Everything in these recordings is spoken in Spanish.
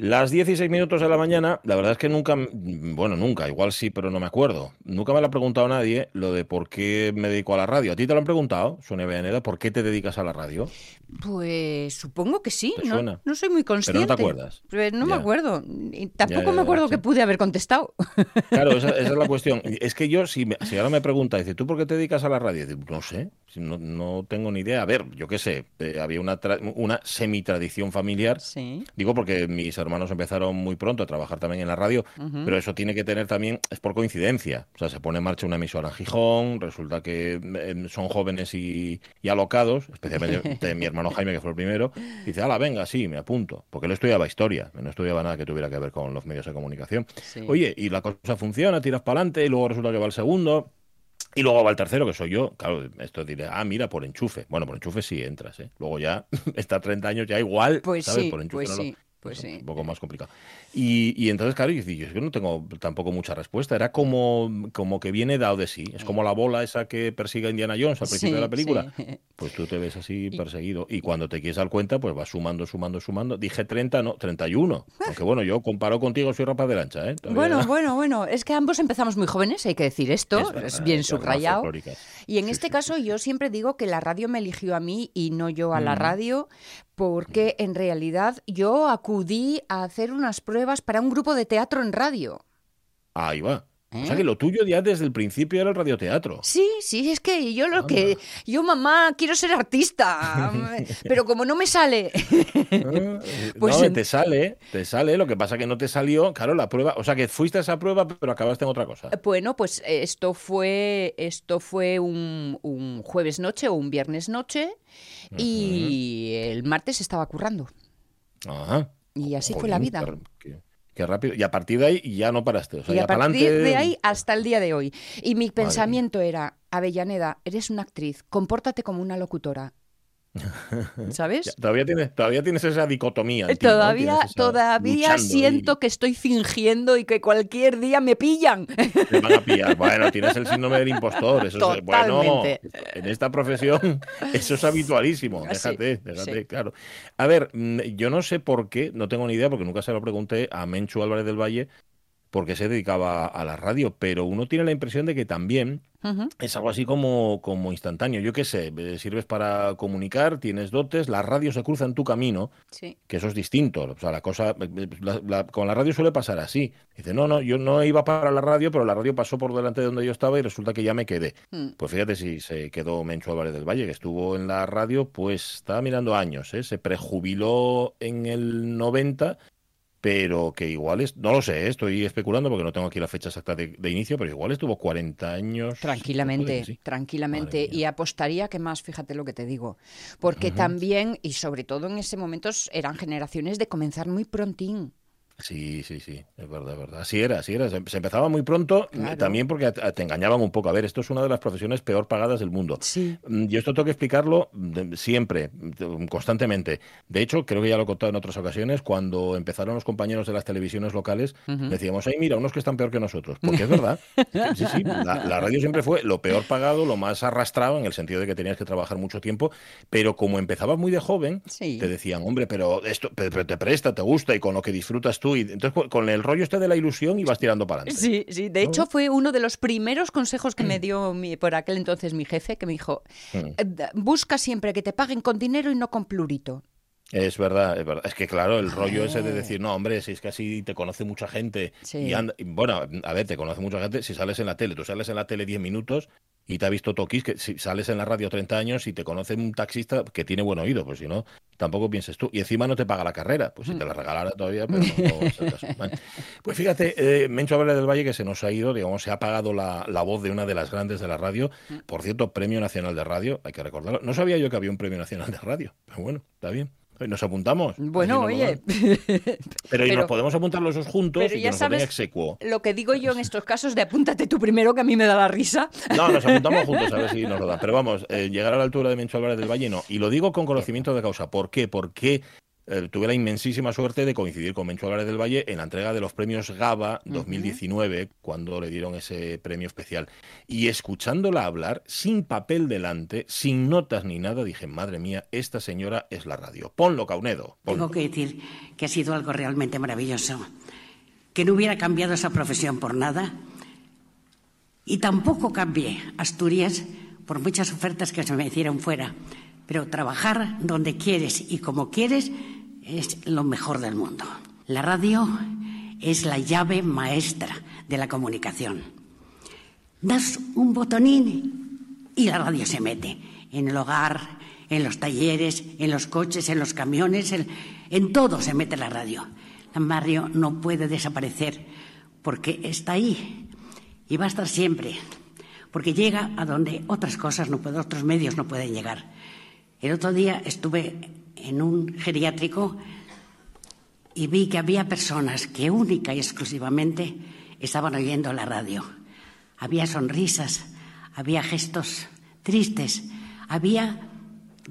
Las 16 minutos de la mañana, la verdad es que nunca, bueno, nunca, igual sí, pero no me acuerdo. Nunca me lo ha preguntado nadie lo de por qué me dedico a la radio. ¿A ti te lo han preguntado, Sonia Villaneda, por qué te dedicas a la radio? Pues supongo que sí, ¿Te no, suena? no soy muy consciente. Pero no te acuerdas. Pues no me acuerdo. Y tampoco ya, me acuerdo sí. que pude haber contestado. Claro, esa, esa es la cuestión. Es que yo, si, me- si ahora me pregunta, dice, ¿tú por qué te dedicas a la radio? No sé, no, no tengo ni idea. A ver, yo qué sé, eh, había una, tra- una semi-tradición familiar. Sí. Digo porque mis hermanos empezaron muy pronto a trabajar también en la radio, pero eso tiene que tener también, es por coincidencia. O sea, se pone en marcha una emisora en Gijón, resulta que eh, son jóvenes y, y alocados, especialmente de mi hermano Jaime, que fue el primero, y dice, ala, venga, sí, me apunto, porque él estudiaba historia, no estudiaba nada que tuviera que ver con los medios de comunicación. Sí. Oye, y la cosa funciona, tiras para adelante, y luego resulta que va el segundo. Y luego va el tercero, que soy yo. Claro, esto diré, ah, mira, por enchufe. Bueno, por enchufe sí entras, ¿eh? Luego ya, está 30 años, ya igual, Pues ¿sabes? sí, por enchufe pues no lo- sí, pues es sí. Un poco más complicado. Y, y entonces, claro, yo, yo es que no tengo tampoco mucha respuesta. Era como, como que viene dado de sí. Es como la bola esa que persigue a Indiana Jones al principio de la película. sí. Pues tú te ves así perseguido. Y cuando te quieres dar cuenta, pues vas sumando, sumando, sumando. Dije 30, no, 31. Aunque bueno, yo comparo contigo, soy rapaz de lancha, ¿eh? Bueno, bueno, bueno, es que ambos empezamos muy jóvenes, hay que decir esto, es, verdad, bien subrayado. Y en Sí, este caso yo siempre digo que la radio me eligió a mí y no yo a la radio, porque en realidad yo acudí a hacer unas pruebas para un grupo de teatro en radio. Ahí va. O ¿Eh? sea que lo tuyo ya desde el principio era el radioteatro. Sí, sí, es que yo lo que... Yo, mamá, quiero ser artista, pero como no me sale... Pues no, te sale, te sale. Lo que pasa que no te salió, claro, la prueba. O sea que fuiste a esa prueba, pero acabaste en otra cosa. Bueno, pues esto fue, esto fue un, un jueves noche o un viernes noche y el martes estaba currando. Ajá. Y así fue la vida. Qué, rápido. Y a partir de ahí ya no paraste. O sea, Y a partir de ahí hasta el día de hoy. Y mi pensamiento era, Avellaneda, eres una actriz, compórtate como una locutora. Ya, ¿Sabes? todavía, tienes, todavía tienes esa dicotomía. Todavía, esa- todavía siento y que estoy fingiendo y que cualquier día me pillan. Te van a pillar. Bueno, tienes el síndrome del impostor. Eso es, bueno, en esta profesión eso es habitualísimo. Sí, Déjate, déjate, sí. claro. A ver, mm, yo no sé por qué, no tengo ni idea, porque nunca se lo pregunté a Menchu Álvarez del Valle por qué se dedicaba a la radio, pero uno tiene la impresión de que también es algo así como, como instantáneo. Yo qué sé, eh, sirves para comunicar, tienes dotes, la radio se cruza en tu camino, Sí. que eso es distinto. O sea, la cosa, eh, la- la- con la radio suele pasar así. Dice, no, no, yo no iba para la radio, pero la radio pasó por delante de donde yo estaba y resulta que ya me quedé. Mm. Pues fíjate si se quedó Mencho Álvarez del Valle, que estuvo en la radio, pues estaba mirando años, ¿eh? Se prejubiló en el 90, pero que igual es, no lo sé, ¿eh? estoy especulando porque no tengo aquí la fecha exacta de, de inicio, pero igual estuvo 40 años. Tranquilamente, sí. tranquilamente. Y apostaría que más, fíjate lo que te digo. Porque también, y sobre todo en ese momento, eran generaciones de comenzar muy prontín. Sí, sí, sí, es verdad, es verdad. Así era, así era. Se, se empezaba muy pronto, Claro. también porque a- a- te engañaban un poco. A ver, esto es una de las profesiones peor pagadas del mundo. Sí. Mm, Yo esto tengo que explicarlo de- siempre, de- constantemente. De hecho, creo que ya lo he contado en otras ocasiones, cuando empezaron los compañeros de las televisiones locales, decíamos, ay, mira, unos que están peor que nosotros. Porque es verdad. Sí, sí, la, la radio siempre fue lo peor pagado, lo más arrastrado, en el sentido de que tenías que trabajar mucho tiempo, pero como empezabas muy de joven, Sí. te decían, hombre, pero esto pero te presta, te gusta y con lo que disfrutas tú. Y entonces, con- el rollo este de la ilusión ibas tirando para adelante. Sí, sí. De hecho, fue uno de los primeros consejos que me dio mi- por aquel entonces mi jefe, que me dijo, Mm. "Eh, busca siempre que te paguen con dinero y no con plurito. Es verdad, es verdad. Es que claro, el rollo ese de decir, no, hombre, si es que así te conoce mucha gente. Sí. Y anda- y bueno, a ver, te conoce mucha gente si sales en la tele. Tú sales en la tele 10 minutos y te ha visto Toquis, que si sales en la radio 30 años y te conoce un taxista que tiene buen oído, pues si no, tampoco pienses tú. Y encima no te paga la carrera, pues si te la regalara todavía, pero no, no caso. Vale. Pues fíjate, eh, Mencho Álvarez del Valle que se nos ha ido, digamos, se ha apagado la, la voz de una de las grandes de la radio. Por cierto, Premio Nacional de Radio, hay que recordarlo. No sabía yo que había un Premio Nacional de Radio, pero bueno, está bien. Nos apuntamos. Bueno, oye. Pero, y nos podemos apuntar los dos juntos pero y que ya den sabes- execuo. lo que digo yo en estos casos de apúntate tú primero, que a mí me da la risa. No, nos apuntamos juntos a ver si nos lo dan. Pero vamos, eh, llegar a la altura de Mencho Álvarez del Valle no. Y lo digo con conocimiento de causa. ¿Por qué? Porque eh, tuve la inmensísima suerte de coincidir con Mencho Álvarez del Valle en la entrega de los premios GABA 2019, cuando le dieron ese premio especial. Y escuchándola hablar, sin papel delante, sin notas ni nada, dije, madre mía, esta señora es la radio. Ponlo, Caunedo. Tengo que decir que ha sido algo realmente maravilloso. Que no hubiera cambiado esa profesión por nada. Y tampoco cambié Asturias por muchas ofertas que se me hicieron fuera pero trabajar donde quieres y como quieres es lo mejor del mundo. La radio es la llave maestra de la comunicación. Das un botonín y la radio se mete en el hogar, en los talleres, en los coches, en los camiones, en, todo se mete la radio. La radio no puede desaparecer porque está ahí y va a estar siempre, porque llega a donde otras cosas no pueden, otros medios no pueden llegar. El otro día estuve en un geriátrico y vi que había personas que única y exclusivamente estaban oyendo la radio. Había sonrisas, había gestos tristes, había,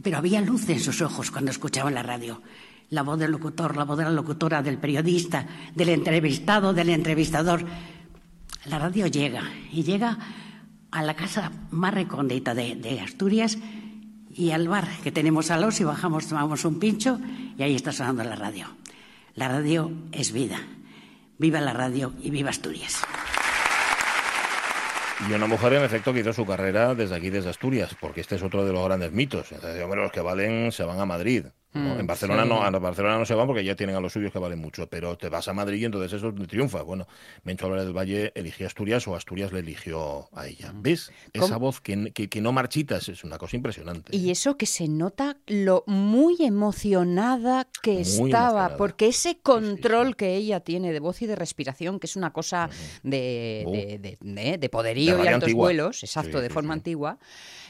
pero había luz en sus ojos cuando escuchaban la radio. La voz del locutor, la voz de la locutora, del periodista, del entrevistado, del entrevistador. La radio llega y llega a la casa más recóndita de, de Asturias y al bar que tenemos a los y bajamos, tomamos un pincho y ahí está sonando la radio. La radio es vida. Viva la radio y viva Asturias. Y una mujer, en efecto, que hizo su carrera desde aquí, desde Asturias, porque este es otro de los grandes mitos. los que valen se van a Madrid. Mm, en Barcelona no, a Barcelona no se van porque ya tienen a los suyos que valen mucho, pero te vas a Madrid y entonces eso triunfa. Bueno, Mencho Álvarez del Valle eligió Asturias o Asturias le eligió a ella. Mm. ¿Ves? Esa voz que, que, no marchitas es una cosa impresionante. Y eso que se nota lo muy emocionada que estaba, porque ese control que ella tiene de voz y de respiración, que es una cosa de, de, de, poderío y altos vuelos, exacto, de forma antigua.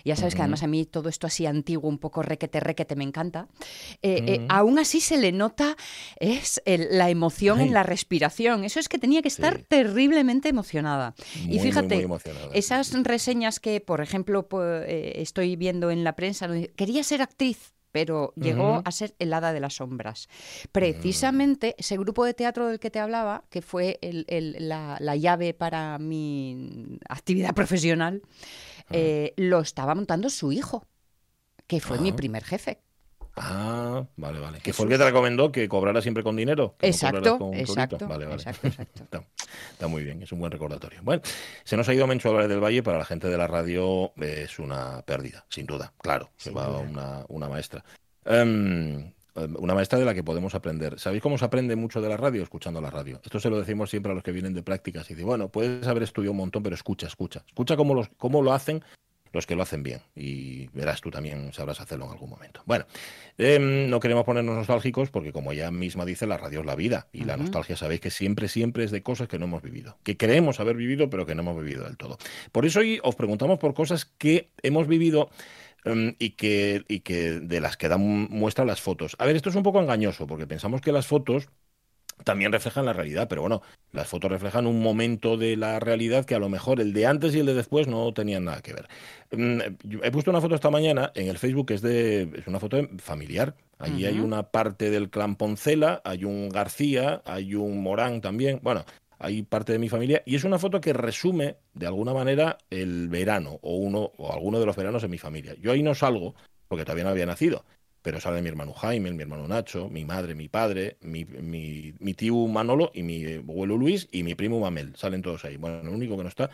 Ya sabes que además a mí todo esto así antiguo, un poco requete, requete, me encanta. Eh, eh, aún así se le nota es la emoción en la respiración. Eso es que tenía que estar terriblemente emocionada. y fíjate, esas reseñas que, por ejemplo, eh, estoy viendo en la prensa, quería ser actriz pero llegó a ser el hada de las sombras. Precisamente ese grupo de teatro del que te hablaba, que fue la, llave para mi actividad profesional, eh, lo estaba montando su hijo, que fue mi primer jefe. Ah, vale, vale. Que fue el que te recomendó que cobrara siempre con dinero. exacto, exacto, vale, vale. exacto, Está, muy bien, es un buen recordatorio. Bueno, se nos ha ido Mencho Álvarez del Valle, para la gente de la radio es una pérdida, sin duda, claro, se va Una, una, maestra. Em, una maestra de la que podemos aprender. ¿Sabéis cómo se aprende mucho de la radio? Escuchando la radio. Esto se lo decimos siempre a los que vienen de prácticas y dicen, bueno, puedes haber estudiado un montón, pero escucha, escucha. Escucha cómo, los, cómo lo hacen los que lo hacen bien. Y verás, tú también sabrás hacerlo en algún momento. Bueno, em, no queremos ponernos nostálgicos porque, como ella misma dice, la radio es la vida. Y la nostalgia, sabéis que siempre, siempre es de cosas que no hemos vivido. Que creemos haber vivido, pero que no hemos vivido del todo. Por eso hoy os preguntamos por cosas que hemos vivido em, y, que, y que de las que dan muestra las fotos. A ver, esto es un poco engañoso porque pensamos que las fotos también reflejan la realidad, pero bueno, las fotos reflejan un momento de la realidad que a lo mejor el de antes y el de después no tenían nada que ver. Mm, he puesto una foto esta mañana en el Facebook que es de es una foto familiar. Allí hay una parte del clan Poncela, hay un García, hay un Morán también. Bueno, hay parte de mi familia y es una foto que resume de alguna manera el verano o uno o alguno de los veranos en mi familia. Yo ahí no salgo porque todavía no había nacido, pero sale mi hermano Jaime, mi hermano Nacho, mi madre, mi padre, mi, mi, tío Manolo y mi abuelo Luis y mi primo Mamel. Salen todos ahí. Bueno, lo único que no está,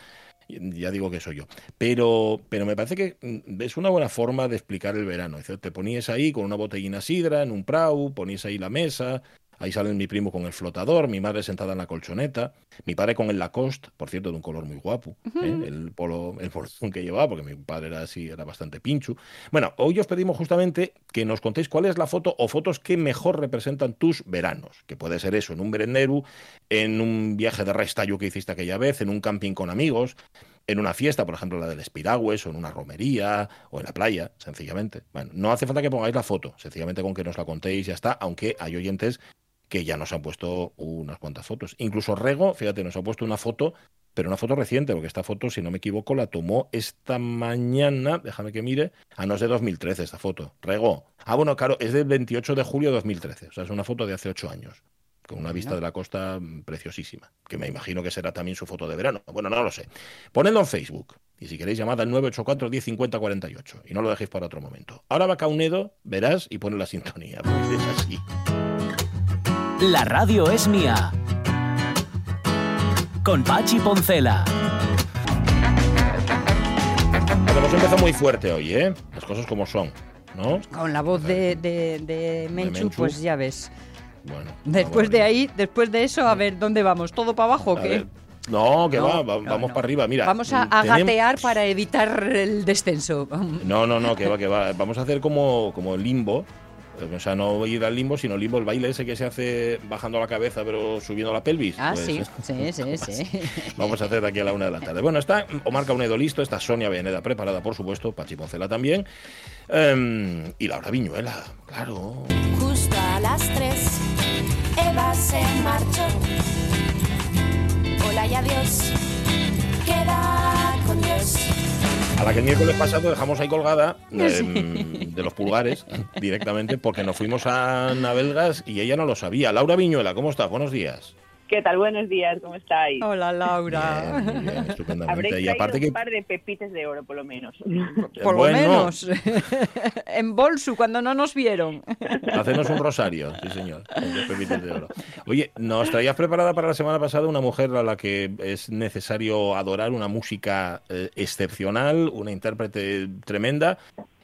ya digo que soy yo. Pero, pero me parece que mm, es una buena forma de explicar el verano. Te ponías ahí con una botellina sidra en un prau, ponías ahí la mesa, Ahí sale mi primo con el flotador, mi madre sentada en la colchoneta, mi padre con el Lacoste, por cierto, de un color muy guapo, ¿eh? el polo, el que llevaba, porque mi padre era así, era bastante pinchu. Bueno, hoy os pedimos justamente que nos contéis cuál es la foto o fotos que mejor representan tus veranos, que puede ser eso, en un berenderu, en un viaje de restallo que hiciste aquella vez, en un camping con amigos, en una fiesta, por ejemplo la del Espiragües, o en una romería, o en la playa, sencillamente. Bueno, no hace falta que pongáis la foto, sencillamente con que nos la contéis ya está, aunque hay oyentes que ya nos han puesto unas cuantas fotos. Incluso Rego, fíjate, nos ha puesto una foto pero una foto reciente, porque esta foto, si no me equivoco, la tomó esta mañana, déjame que mire, ah, no es de 2013 esta foto, Rego. Ah, bueno, claro, es del 28 de julio de 2013, o sea, es una foto de hace ocho años, con una vista de la costa preciosísima, que me imagino que será también su foto de verano. Bueno, no lo sé. Ponedlo en Facebook, y si queréis llamad al 984 1050 48, y no lo dejéis para otro momento. Ahora va Caunedo, verás, y pone la sintonía, es así. La radio es mía con Pachi Poncela. hemos empezado muy fuerte hoy, ¿eh? Las cosas como son, ¿no? Con la voz de, de, Menchu, pues ya ves. Bueno, después de ahí, después de eso, a ver, ¿dónde vamos? ¿Todo para abajo o qué? No, que va, vamos para arriba, mira. Vamos a, gatear para evitar el descenso. No, no, no, que va, que va. Vamos a hacer como, como limbo, o sea, no ir al limbo, sino limbo, el baile ese que se hace bajando la cabeza pero subiendo la pelvis. Ah, pues sí, sí, sí, sí. Vamos a hacer de aquí a la una de la tarde. Bueno, está Omar Caunedo listo, está Sonia Veneda preparada, por supuesto, Pachi Poncela también. Em, y Laura Viñuela, claro. Justo a las tres, Eva se marchó. Hola y adiós, queda con Dios. A la que el miércoles pasado dejamos ahí colgada em, de los pulgares directamente porque nos fuimos a Navelgas y ella no lo sabía. Laura Viñuela, ¿cómo estás? Buenos días. ¿Qué tal? Buenos días, ¿cómo estáis? Hola, Laura. Bien, estupendamente. y aparte que... un par de pepites de oro, por lo menos. Por lo menos. en bolso, cuando no nos vieron. Hacernos un rosario, sí, señor. pepites de oro. Oye, nos traías preparada para la semana pasada una mujer a la que es necesario adorar, una música eh, excepcional, una intérprete tremenda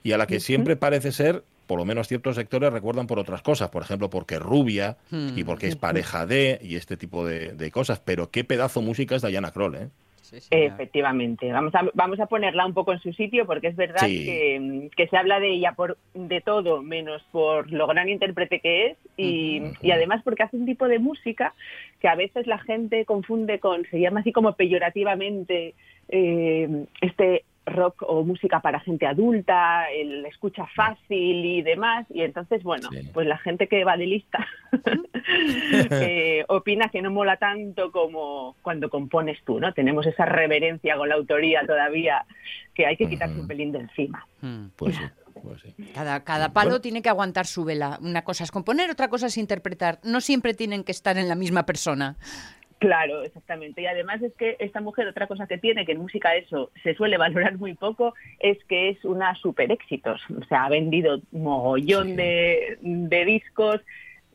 y a la que siempre parece ser por lo menos ciertos sectores recuerdan por otras cosas, por ejemplo, porque es rubia hmm. y porque es pareja de y este tipo de, cosas. Pero qué pedazo de música es Diana Kroll, ¿eh? Efectivamente, vamos a, vamos a ponerla un poco en su sitio porque es verdad que, se habla de ella por de todo menos por lo gran intérprete que es y, y, además porque hace un tipo de música que a veces la gente confunde con, se llama así como peyorativamente eh, este rock o música para gente adulta, el escucha fácil y demás, y entonces, bueno, pues la gente que va de lista opina que no mola tanto como cuando compones tú, ¿no? Tenemos esa reverencia con la autoría todavía que hay que quitarse un pelín de encima. Mm. Pues, pues Cada, cada palo tiene que aguantar su vela. Una cosa es componer, otra cosa es interpretar. No siempre tienen que estar en la misma persona. Claro, exactamente. Y además es que esta mujer, otra cosa que tiene, que en música eso se suele valorar muy poco, es que es una super éxitos. O sea, ha vendido mogollón de, de discos,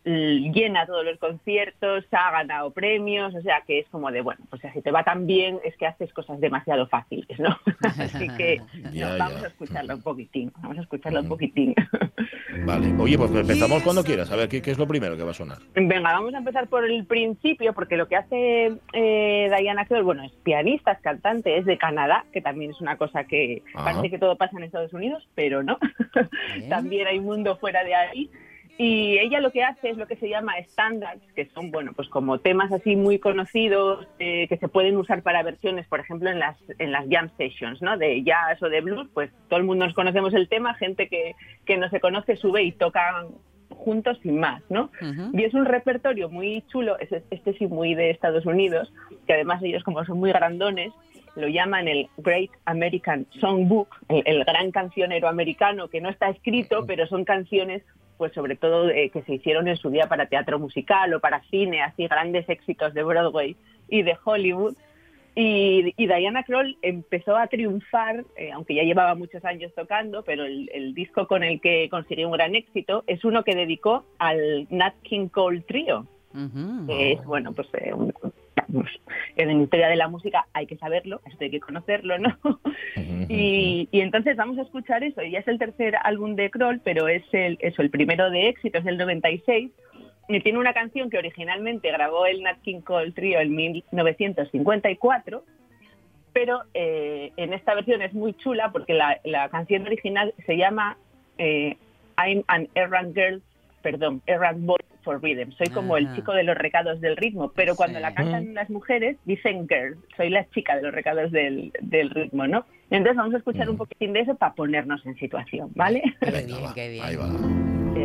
llena todos los conciertos, ha ganado premios, o sea que es como de, bueno, pues si te va tan bien es que haces cosas demasiado fáciles, ¿no? Así que vamos a escucharla un poquitín, vamos a escucharla un poquitín. Vale, oye, pues empezamos cuando quieras, a ver ¿qué, es lo primero que va a sonar. Venga, vamos a empezar por el principio, porque lo que hace eh, Diana Kroll, bueno, es pianista, es cantante, es de Canadá, que también es una cosa que parece que todo pasa en Estados Unidos, pero no, también hay mundo fuera de ahí. Y ella lo que hace es lo que se llama standards, que son, bueno, pues como temas así muy conocidos eh, que se pueden usar para versiones, por ejemplo, en las, en las jam sessions, ¿no? De jazz o de blues, pues todo el mundo nos conocemos el tema, gente que, que no se conoce sube y tocan juntos sin más, ¿no? Y es un repertorio muy chulo, este, este sí muy de Estados Unidos, que además ellos como son muy grandones, lo llaman el Great American Songbook, el, el gran cancionero americano, que no está escrito, pero son canciones pues sobre todo eh, que se hicieron en su día para teatro musical o para cine, así grandes éxitos de Broadway y de Hollywood. Y, Diana Kroll empezó a triunfar, eh, aunque ya llevaba muchos años tocando, pero el, disco con el que consiguió un gran éxito es uno que dedicó al Nat King Cole Trio, que es, bueno, pues eh, un, en la historia de la música hay que saberlo, esto hay que conocerlo, ¿no? y, entonces vamos a escuchar eso, y ya es el tercer álbum de Kroll, pero es el, eso, el primero de éxito, es del 96, y tiene una canción que originalmente grabó el Nat King Cole Trio en 1954, pero eh, en esta versión es muy chula porque la, canción original se llama eh, I'm an Errant Girl, perdón, Errant Boy for Rhythm. Soy como el chico de los recados del ritmo, pero cuando la cantan las mujeres dicen girl, soy la chica de los recados del, del ritmo, ¿no? Entonces vamos a escuchar un poquitín de eso para ponernos en situación, ¿vale? Qué bien, qué bien. Ahí va.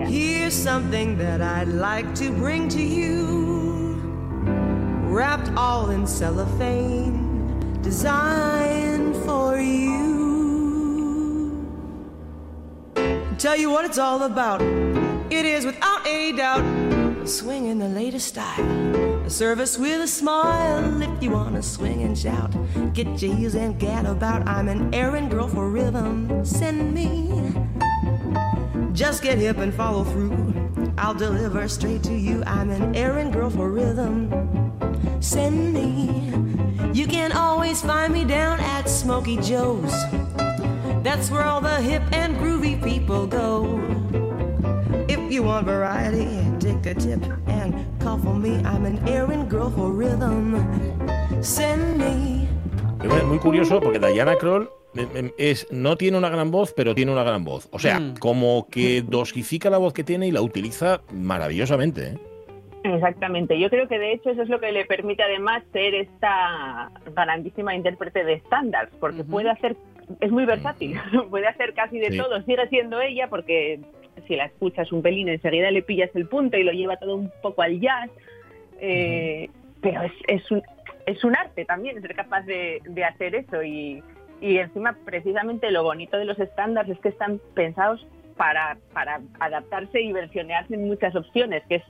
Here's something that I'd like to bring to you, wrapped all in cellophane. designed for you. Tell you what it's all about. It is without a doubt swing in the latest style. A service with a smile if you wanna swing and shout. Get your and get about. I'm an errand girl for rhythm. Send me. Just get hip and follow through. I'll deliver straight to you. I'm an errand girl for rhythm. Send me. You can always find me down at Smoky Joe's. That's where all the hip and groovy people go. You want variety, take a tip and call for me. I'm an errand girl for rhythm. Send me. Muy curioso porque Diana Kroll es, no tiene una gran voz, pero tiene una gran voz. O sea, mm. como que dosifica la voz que tiene y la utiliza maravillosamente. ¿eh? Exactamente. Yo creo que de hecho eso es lo que le permite además ser esta grandísima intérprete de estándares, porque puede hacer, es muy versátil, puede hacer casi de todo. Sigue siendo ella porque si la escuchas un pelín enseguida le pillas el punto y lo lleva todo un poco al jazz. Eh, pero es, es, un, es un arte también ser capaz de, de hacer eso y, y encima precisamente lo bonito de los estándares es que están pensados para, para adaptarse y versionearse en muchas opciones, que es,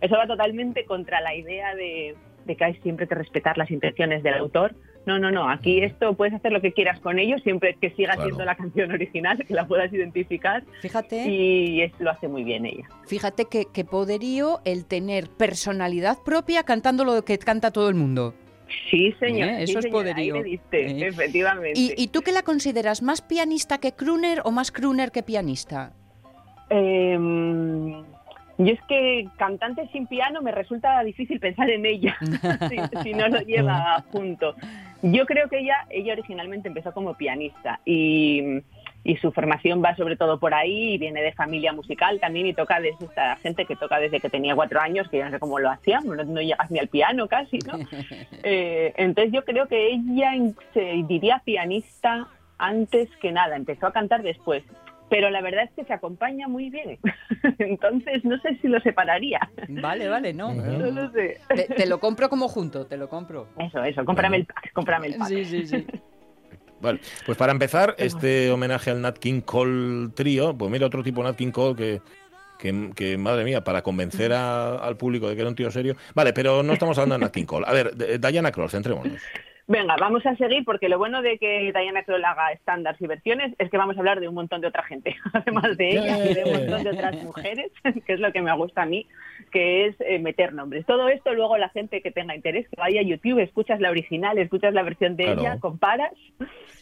eso va totalmente contra la idea de, que hay siempre que respetar las intenciones del autor. No, no, no, aquí esto puedes hacer lo que quieras con ello, siempre que siga siendo la canción original, que la puedas identificar. Fíjate. Y es, lo hace muy bien ella. Fíjate que, que poderío el tener personalidad propia cantando lo que canta todo el mundo. Sí, señor. ¿Eh? Eso es poderío. ¿Eh? efectivamente. ¿Y, tú qué la consideras? ¿Más pianista que crooner o más crooner que pianista? Em, yo es que cantante sin piano me resulta difícil pensar en ella si, no lo lleva junto. Yo creo que ella, ella originalmente empezó como pianista y y su formación va sobre todo por ahí y viene de familia musical también y toca desde esta gente que toca desde que tenía cuatro años, que ya no sé cómo lo hacía, no, llegas ni al piano casi, ¿no? Eh, entonces yo creo que ella se diría pianista antes que nada, empezó a cantar después, pero la verdad es que se acompaña muy bien. Entonces, no sé si lo separaría. Vale, vale, no. No lo sé. Te, lo compro como junto, te lo compro. Eso, eso, cómprame el pack, cómprame el pack. Sí, sí, sí. Vale, pues para empezar, este homenaje al Nat King Cole trío, pues mira otro tipo Nat King Cole que, que, madre mía, para convencer al público de que era un tío serio. Vale, pero no estamos hablando de Nat King Cole. A ver, Diana Cross, centrémonos. Venga, vamos a seguir porque lo bueno de que Diana Kroll haga estándares y versiones es que vamos a hablar de un montón de otra gente, además de ella y de un montón de otras mujeres, que es lo que me gusta a mí, que es eh, meter nombres. Todo esto luego la gente que tenga interés, que vaya a YouTube, escuchas la original, escuchas la versión de ella, comparas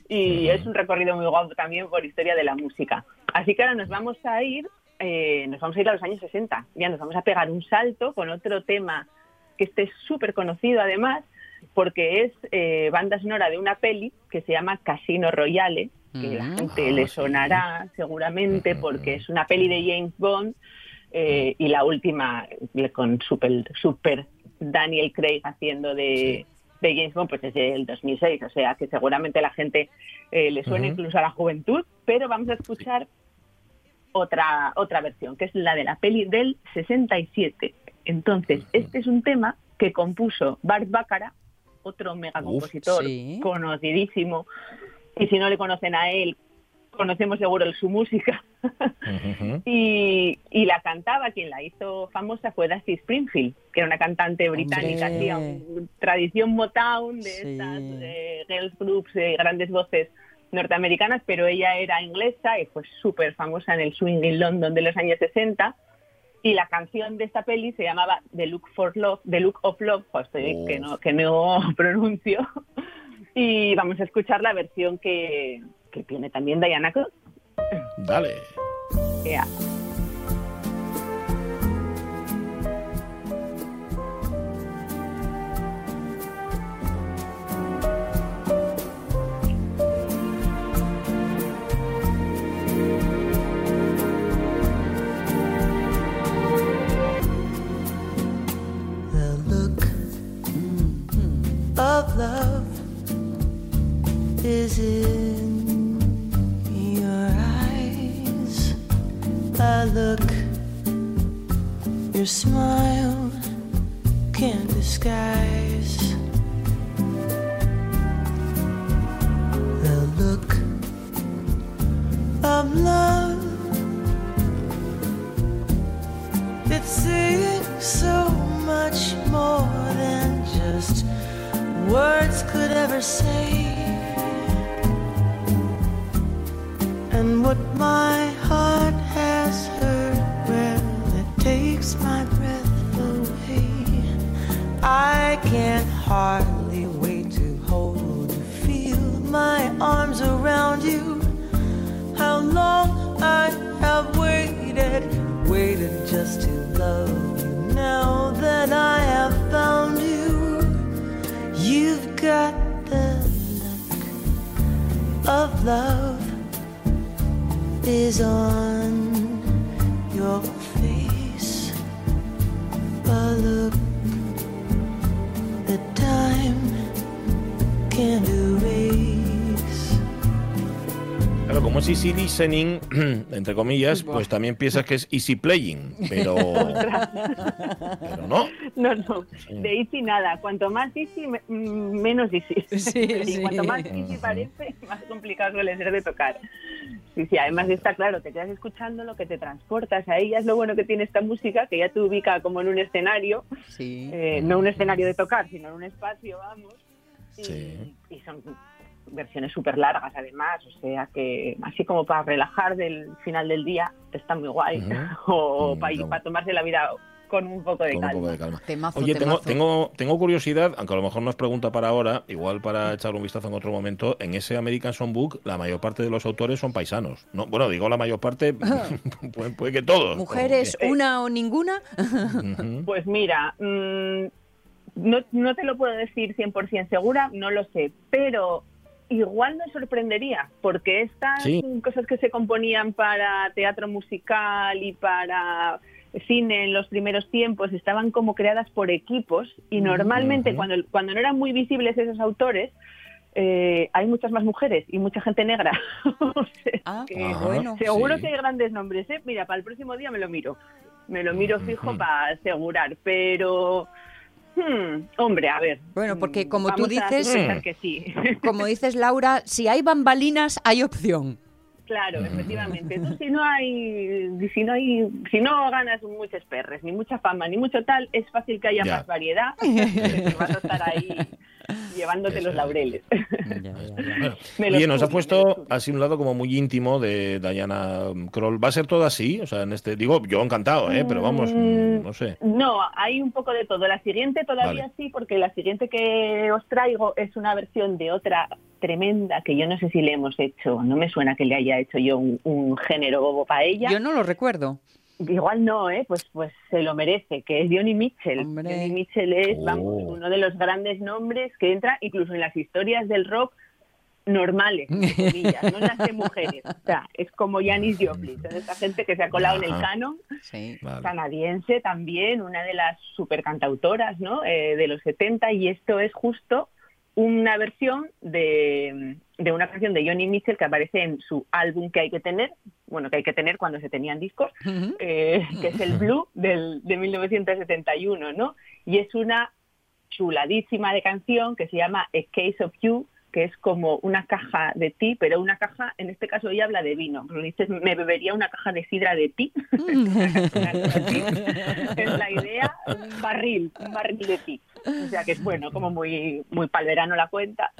y es un recorrido muy guapo también por historia de la música. Así que ahora nos vamos a ir, eh, nos vamos a ir a los años 60, ya nos vamos a pegar un salto con otro tema que esté súper conocido además, porque es eh, banda sonora de una peli que se llama Casino Royale, que la mm. gente le sonará seguramente porque es una peli de James Bond eh, y la última con super, super Daniel Craig haciendo de, James Bond pues es del 2006, o sea que seguramente la gente eh, le suena incluso a la juventud, pero vamos a escuchar otra, otra versión, que es la de la peli del 67. Entonces, este es un tema que compuso Bart Baccarat otro mega compositor conocidísimo. Y si no le conocen a él, conocemos seguro su música. y, la cantaba, quien la hizo famosa fue Dusty Springfield, que era una cantante británica, hacía tradición Motown de estas eh, girls groups, de grandes voces norteamericanas, pero ella era inglesa y fue súper famosa en el swing in London de los años 60 y la canción de esta peli se llamaba The Look for Love, The Look of Love, que, no, que no pronuncio. Y vamos a escuchar la versión que, que tiene también Diana Cruz. Dale. love is in your eyes. I look, your smile can't disguise. The look of love, it saying so much more than just words could ever say. And what my heart has heard, well, it takes my breath away. I can't hardly wait to hold you, feel my arms around you. How long I have waited, waited just to love is on como es easy listening, entre comillas, pues también piensas que es easy playing, pero, pero no. No, no, de easy nada. Cuanto más easy, mm, menos easy. Sí, y sí. cuanto más easy parece, más complicado suele ser de tocar. Sí, sí, además está claro, te quedas escuchando lo que te transportas a ella. Es lo bueno que tiene esta música, que ya te ubica como en un escenario, Sí. eh, no un escenario de tocar, sino en un espacio, vamos. Y, Sí. y son versiones súper largas además, o sea que así como para relajar del final del día está muy guay, o Mm, para, qué guay. tomarse la vida con un poco de Con un calma. poco de calma. Temazo, Oye, tengo, temazo. tengo, tengo curiosidad, aunque a lo mejor no es pregunta para ahora, igual para echar un vistazo en otro momento. En ese American Songbook, la mayor parte de los autores son paisanos. No, bueno, digo la mayor parte, puede, puede que todos. Mujeres, una o ninguna. Pues mira, mm, no, no te lo puedo decir 100% segura, no lo sé, pero igual me sorprendería, porque estas Sí. cosas que se componían para teatro musical y para cine en los primeros tiempos estaban como creadas por equipos y normalmente Ujú. cuando, cuando no eran muy visibles esos autores, eh, hay muchas más mujeres y mucha gente negra. O sea Ah, que Ajá. bueno. Seguro Sí. que hay grandes nombres, ¿eh? Mira, para el próximo día me lo miro. Me lo miro fijo para asegurar, pero... hmm, hombre, a ver. Bueno, porque mm, como tú dices- que sí. Como dices, Laura, si hay bambalinas, hay opción. claro, efectivamente. Entonces, si no hay, si no hay, si no ganas muchos perres, ni mucha fama, ni mucho tal, es fácil que haya Ya. más variedad. que vas a estar ahí llevándote los es. laureles. Oye, nos ha puesto así un lado como muy íntimo de Diana Kroll. ¿Va a ser todo así? O sea, en este, digo, yo encantado, ¿eh? Pero vamos, Mm, no sé. No, hay un poco de todo. La siguiente todavía Vale. sí, porque la siguiente que os traigo es una versión de otra tremenda que yo no sé si le hemos hecho, no me suena que le haya hecho yo un, un género para ella. Yo no lo recuerdo. Igual no, ¿eh? Pues, pues se lo merece, que es Johnny Mitchell. Hombre. Johnny Mitchell es, Oh. vamos, uno de los grandes nombres que entra incluso en las historias del rock normales, comillas, no las de mujeres. O sea, es como Janis Joplin, son esa gente que se ha colado en el canon Sí. Vale. canadiense también, una de las supercantautoras ¿no? Eh, de los 70 y esto es justo una versión de, de una canción de Johnny Mitchell que aparece en su álbum que hay que tener, bueno, que hay que tener cuando se tenían discos, eh, que es el Blue del, de 1971, ¿no? Y es una chuladísima de canción que se llama A Case of You, que es como una caja de ti, pero una caja, en este caso ella habla de vino. Lo dices, me bebería una caja de sidra de ti. Es la idea, un barril, un barril de ti. O sea que es bueno, como muy, muy pal verano la cuenta.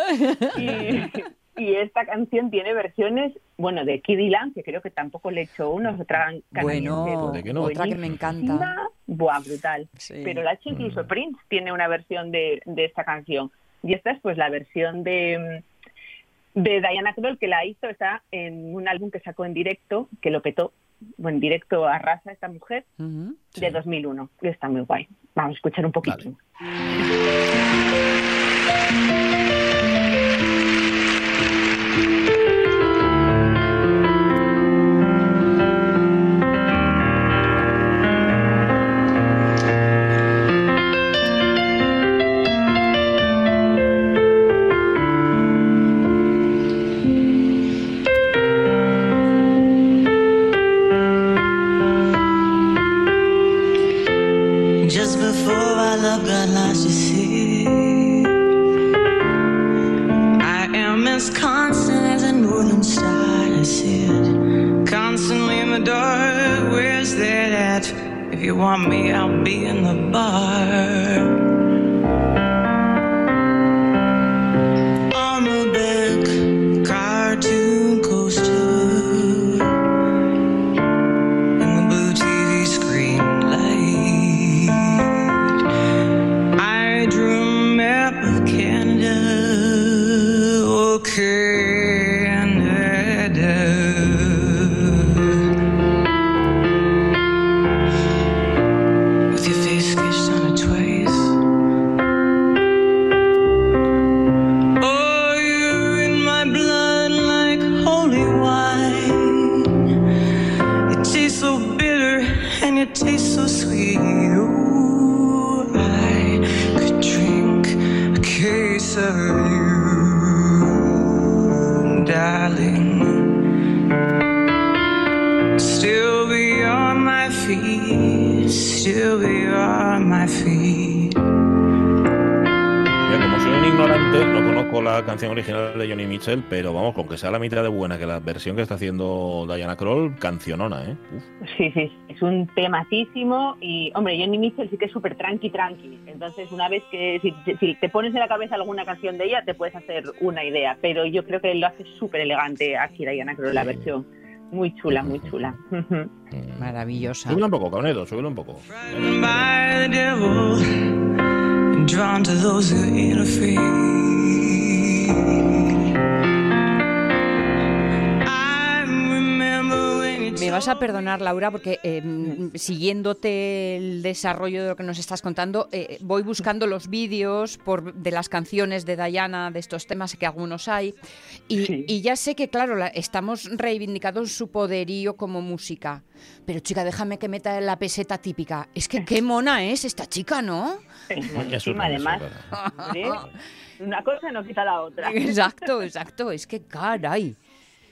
Y, y esta canción tiene versiones, bueno, de Kid Dylan, que creo que tampoco le he hecho uno, es otra Bueno, ¿De qué no? otra que me encanta. Buah, brutal. Sí. Pero la ha hecho incluso Mm. Prince, tiene una versión de, de esta canción. Y esta es pues la versión de, de Diana Kroll, que la hizo, está en un álbum que sacó en directo, que lo petó. Bueno, en directo arrasa esta mujer, de 2001. Y está muy guay. Vamos a escuchar un poquito. Just pero vamos, con que sea la mitad de buena que la versión que está haciendo Diana Kroll, cancionona, ¿eh? Sí, sí, es un tematísimo y, hombre, Johnny Mitchell sí que es súper tranqui, tranqui. Entonces, una vez que si, te pones en la cabeza alguna canción de ella, te puedes hacer una idea, pero yo creo que lo hace súper elegante aquí Diana Kroll, la versión. Muy chula, muy chula. Maravillosa. Súbelo un poco, Caunedo, súbelo un poco. Me vas a perdonar, Laura, porque eh, siguiéndote el desarrollo de lo que nos estás contando, eh, voy buscando los vídeos por, de las canciones de Diana, de estos temas que algunos hay, y, ya sé que, claro, estamos reivindicando su poderío como música. Pero chica, déjame que meta la peseta típica. Es que qué mona es esta chica, ¿no? además. Una cosa no quita la otra. Exacto, exacto. Es que caray.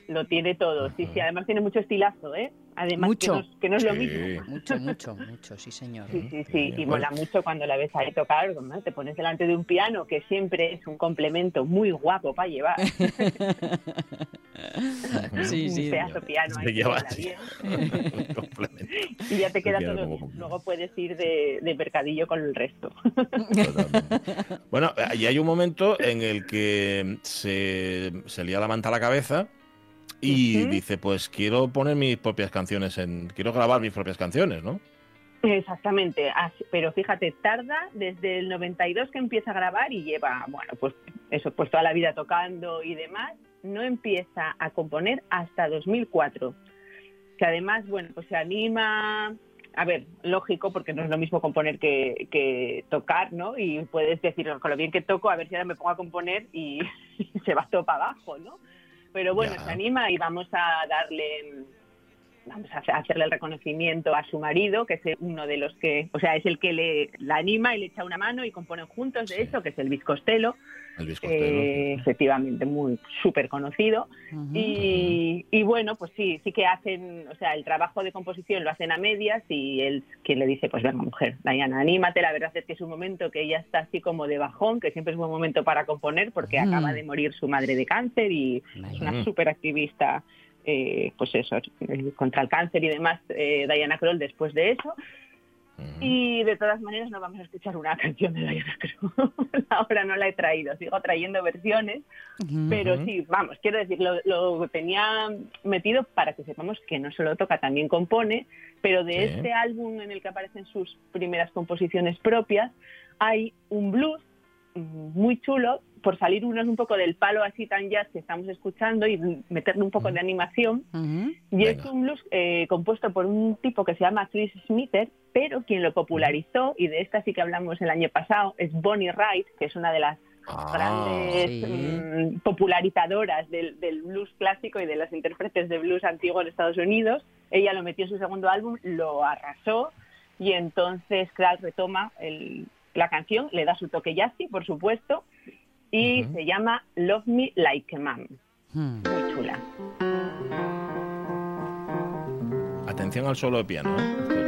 Lo tiene todo, sí, sí. Además tiene mucho estilazo, ¿eh? Además mucho. Que, no, es lo mismo. Mucho, mucho, mucho, sí, señor. Sí, sí, sí. Y mola mucho cuando la ves ahí tocar, ¿no? te pones delante de un piano, que siempre es un complemento muy guapo para llevar. sí, sí. Un pedazo piano ahí. Lleva, y ya te queda todo. Luego puedes ir de, de mercadillo con el resto. bueno, y hay un momento en el que se, se lía la manta a la cabeza y dice, pues quiero poner mis propias canciones en, quiero grabar mis propias canciones, ¿no? Exactamente, pero fíjate, tarda desde el 92 que empieza a grabar y lleva, bueno, pues eso, pues toda la vida tocando y demás, no empieza a componer hasta 2004, que además, bueno, pues se anima, a ver, lógico, porque no es lo mismo componer que, que tocar, ¿no? Y puedes decir, con lo bien que toco, a ver si ahora me pongo a componer y se va todo para abajo, ¿no? Pero bueno, se anima y vamos a darle vamos a hacerle el reconocimiento a su marido, que es uno de los que, o sea, es el que le la anima y le echa una mano y componen juntos de eso, que es el Viscostelo. Eh, efectivamente, muy súper conocido. y, y, bueno, pues sí, sí que hacen, o sea, el trabajo de composición lo hacen a medias y él quien le dice, pues venga mujer, Diana, anímate, la verdad es que es un momento que ella está así como de bajón, que siempre es un buen momento para componer porque acaba de morir su madre de cáncer y es una súper activista eh, pues eso, eh, contra el cáncer y demás, eh, Diana Kroll después de eso. Y de todas maneras no vamos a escuchar una canción de Diana Kroll. Ahora no la he traído, sigo trayendo versiones, pero sí, vamos, quiero decir, lo, tenía metido para que sepamos que no solo toca, también compone, pero de este álbum en el que aparecen sus primeras composiciones propias, hay un blues muy chulo por salir unos un poco del palo así tan jazz que estamos escuchando y meterle un poco de animación. Y es un blues eh, compuesto por un tipo que se llama Chris Smither, pero quien lo popularizó, y de esta sí que hablamos el año pasado, es Bonnie Wright, que es una de las ah, grandes mm, popularizadoras del, blues clásico y de los intérpretes de blues antiguo en Estados Unidos. Ella lo metió en su segundo álbum, lo arrasó y entonces Kral retoma la canción, le da su toque jazzy, por supuesto, y se llama Love Me Like a Man. Hmm. Muy chula. Atención al solo de piano. ¿eh?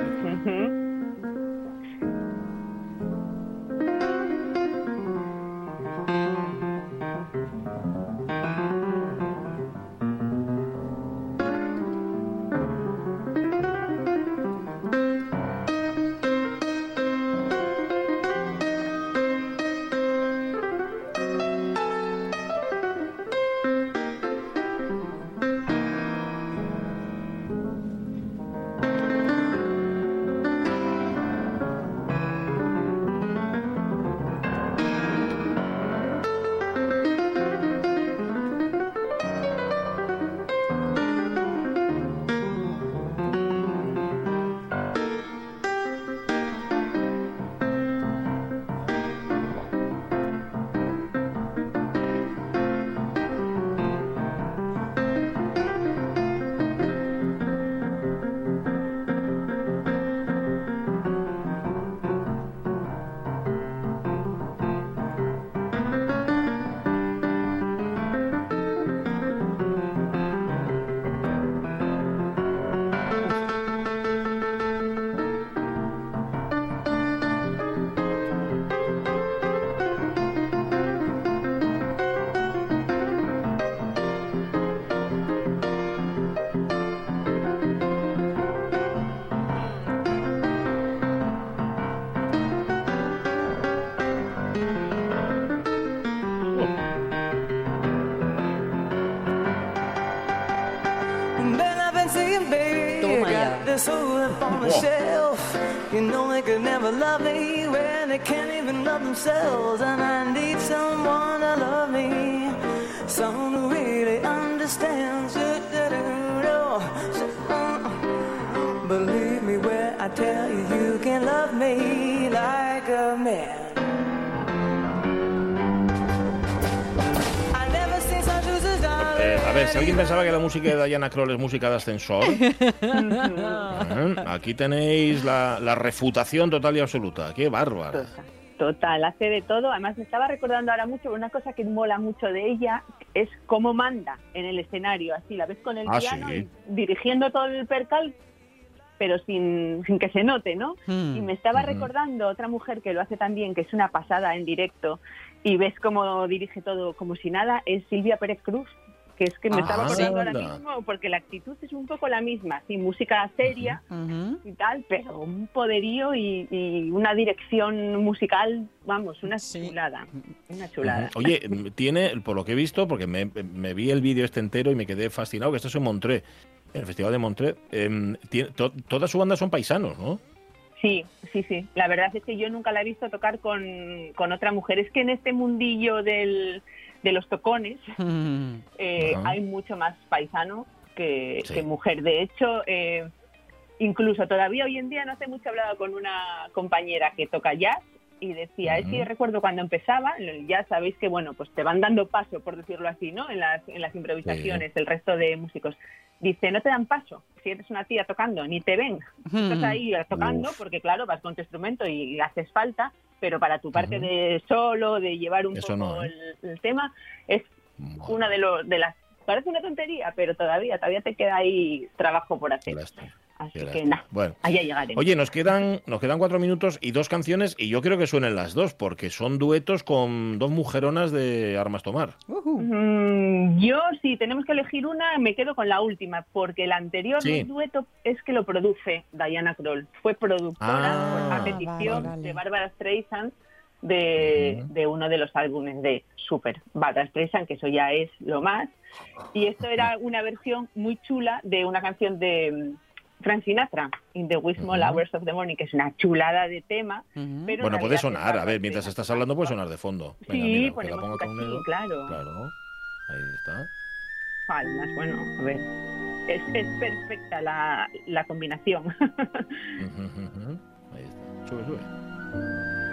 Themselves. And I need someone to love me, someone who really understands. Believe me when I tell you, you can love me like a man. ver, si alguien pensaba que la música de Diana Kroll es música de ascensor, aquí tenéis la, refutación total y absoluta. ¡Qué bárbara! Total, hace de todo. Además, me estaba recordando ahora mucho una cosa que mola mucho de ella es cómo manda en el escenario. Así la ves con el ah, piano dirigiendo todo el percal, pero sin, sin que se note, ¿no? Hmm. Y me estaba recordando otra mujer que lo hace también, que es una pasada en directo, y ves cómo dirige todo como si nada, es Silvia Pérez Cruz que es que me estaba ah, acordando ahora mismo, porque la actitud es un poco la misma, sin música seria y tal, pero un poderío y, una dirección musical, vamos, una chulada, una chulada. Oye, tiene, por lo que he visto, porque me, vi el vídeo este entero y me quedé fascinado, que esto es en Montré, en el Festival de Montré, eh, tiene, toda su banda son paisanos, ¿no? Sí, sí, sí. La verdad es que yo nunca la he visto tocar con, con otra mujer. Es que en este mundillo del de los tocones, eh, hay mucho más paisano que, mujer. De hecho, eh, incluso todavía hoy en día no hace mucho hablado con una compañera que toca jazz y decía, es que recuerdo cuando empezaba, ya sabéis que, bueno, pues te van dando paso, por decirlo así, ¿no? En las, en las improvisaciones, el resto de músicos. Dice, no te dan paso si eres una tía tocando, ni te ven. Estás ahí tocando porque, claro, vas con tu instrumento y haces falta, pero para tu parte de solo, de llevar un poco ¿eh? el, tema, es una de, los de las... Parece una tontería, pero todavía, todavía te queda ahí trabajo por hacer. Así que nada, bueno. allá llegaremos. Oye, nos quedan, nos quedan cuatro minutos y dos canciones, y yo creo que suenen las dos, porque son duetos con dos mujeronas de Armas Tomar. Mm, yo, si tenemos que elegir una, me quedo con la última, porque el anterior dueto es que lo produce Diana Kroll. Fue productora ah, a petición de Bárbara Streisand de, de, uno de los álbumes de Super Bárbara Streisand, que eso ya es lo más. Y esto era una versión muy chula de una canción de Frank Sinatra, In the Wismall Hours of the Morning, que es una chulada de tema. pero bueno, puede sonar, a ver, mientras estás hablando puede sonar de fondo. sí, ponemos un cachín, claro. Claro, ahí está. Palmas, bueno, a ver. Es, es perfecta la, la combinación. ahí está. Sube, sube.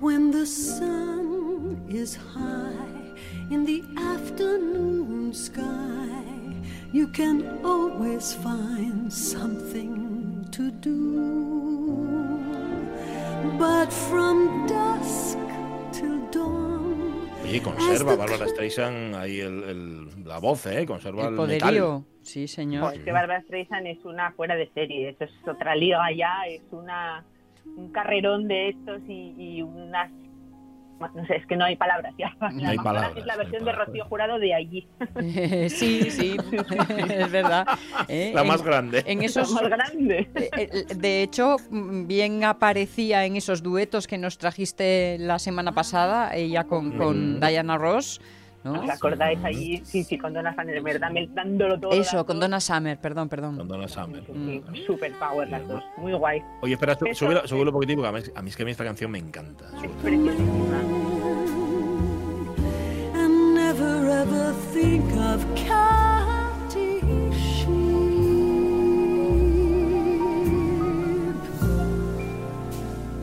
When the sun is high in the afternoon sky. You can always find something to do. But from dusk till dawn. Oye, conserva Bárbara Streisand ahí el, el, la voz, ¿eh? Conserva el, el poderío. Metal. Sí, señor. Pues que Bárbara Streisand es una fuera de serie. Esto es otra liga ya, es una un carrerón de estos y, y unas no sé, es que no hay palabras ya. No hay palabras, es la versión de Rocío Jurado de allí. sí, sí, es verdad. ¿Eh? La más grande. En esos, la más grande. Eh, eh, de hecho, bien aparecía en esos duetos que nos trajiste la semana pasada, ella con, con mm. Diana Ross. ¿No? ¿Os acordáis allí? Sí, sí, con Donna Summer, verdad, dándolo todo. Eso, con Donna Summer, perdón, perdón. Con Donna Summer. Sí, super power las dos, muy guay. Oye, espera, súbelo, un poquitito, porque a mí, es que a mí esta canción me encanta. Es preciosísima.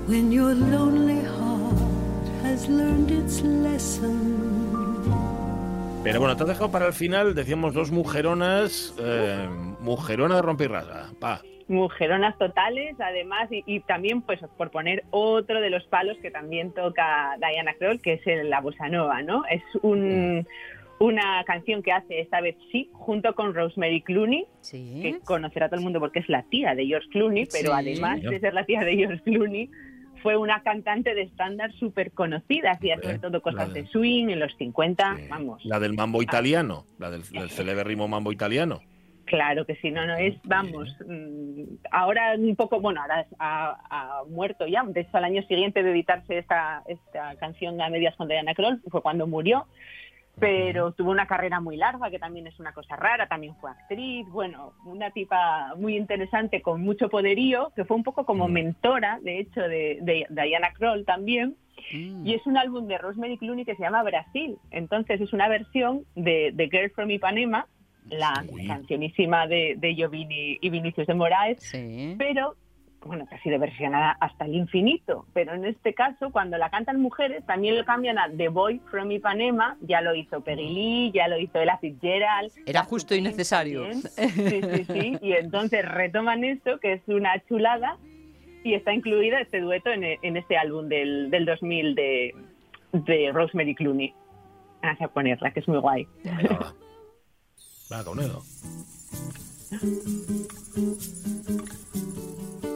When your lonely heart has learned its lesson pero bueno, te has dejado para el final, decíamos dos mujeronas, eh, mujerona de rompirraga, pa. Mujeronas totales, además, y, también, pues, por poner otro de los palos que también toca Diana Kroll, que es la bossa nova, ¿no? Es un, una canción que hace esta vez sí, junto con Rosemary Clooney, que conocerá todo el mundo porque es la tía de George Clooney, pero además de ser la tía de George Clooney, fue una cantante de estándar súper conocida, hacía sobre todo cosas de, swing en los 50, vamos. La del mambo italiano, la del, del celebérrimo mambo italiano. Claro que sí, no, no es, vamos, mm, ahora un poco, bueno, ahora ha, muerto ya, de hecho al año siguiente de editarse esta, esta canción a medias con Diana Kroll, fue cuando murió, pero tuvo una carrera muy larga, que también es una cosa rara, también fue actriz, bueno, una tipa muy interesante con mucho poderío, que fue un poco como mentora, de hecho, de, Diana Kroll también, mm. y es un álbum de Rosemary Clooney que se llama Brasil, entonces es una versión de, de Girl from Ipanema, la cancionísima de, de Jovini y Vinicius de Moraes, pero bueno, que ha sido versionada hasta el infinito, pero en este caso, cuando la cantan mujeres, también lo cambian a The Boy from Ipanema, ya lo hizo Peggy Lee, ya lo hizo Ella Fitzgerald. Era justo y necesario. Sí, sí, sí, y entonces retoman eso, que es una chulada, y está incluida este dueto en, en este álbum del, del 2000 de, de Rosemary Clooney. Vamos a ponerla, que es muy guay. Va, con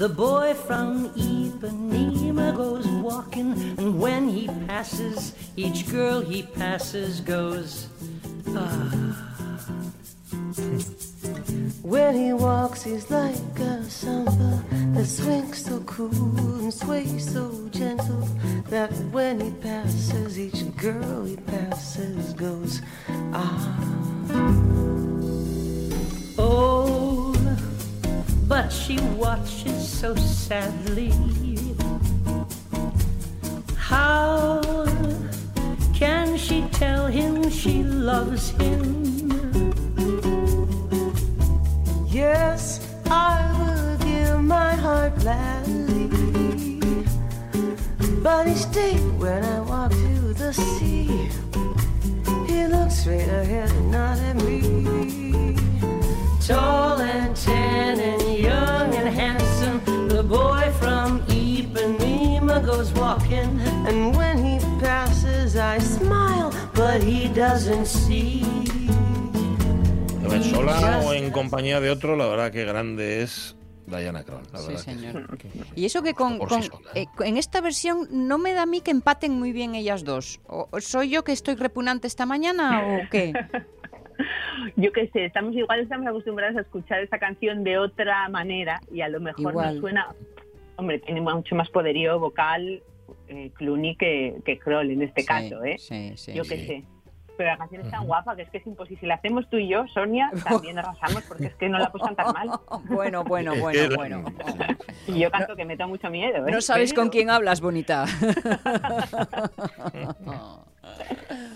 the boy from Ipanema goes walking, and when he passes, each girl he passes goes, ah. When he walks, he's like a samba that swings so cool and sways so gentle that when he passes, each girl he passes goes, ah. Oh, but she watches so sadly. How can she tell him she loves him? Yes, I will give my heart gladly. But each day when I walk to the sea, he looks straight ahead and not at me. Tall and walking, and when he passes, I smile, but he doesn't see. sola o en compañía de otro, la verdad que grande es Diana Kroll. sí, señor. Y eso que con, eh, en esta versión no me da a mí que empaten muy bien ellas dos. ¿O ¿Soy yo que estoy repugnante esta mañana o qué? yo qué sé, estamos igual estamos acostumbrados a escuchar esa canción de otra manera y a lo mejor nos suena, hombre, tiene mucho más poderío vocal eh, Clooney que, que Kroll en este caso, ¿eh? Sí, sí, yo qué sé pero la canción es tan guapa que es que es imposible. Si la hacemos tú y yo, Sonia, también arrasamos porque es que no la puedo cantar mal. Bueno, bueno, bueno, bueno. Y yo canto que me da mucho miedo. ¿eh? No sabes con quién hablas, bonita.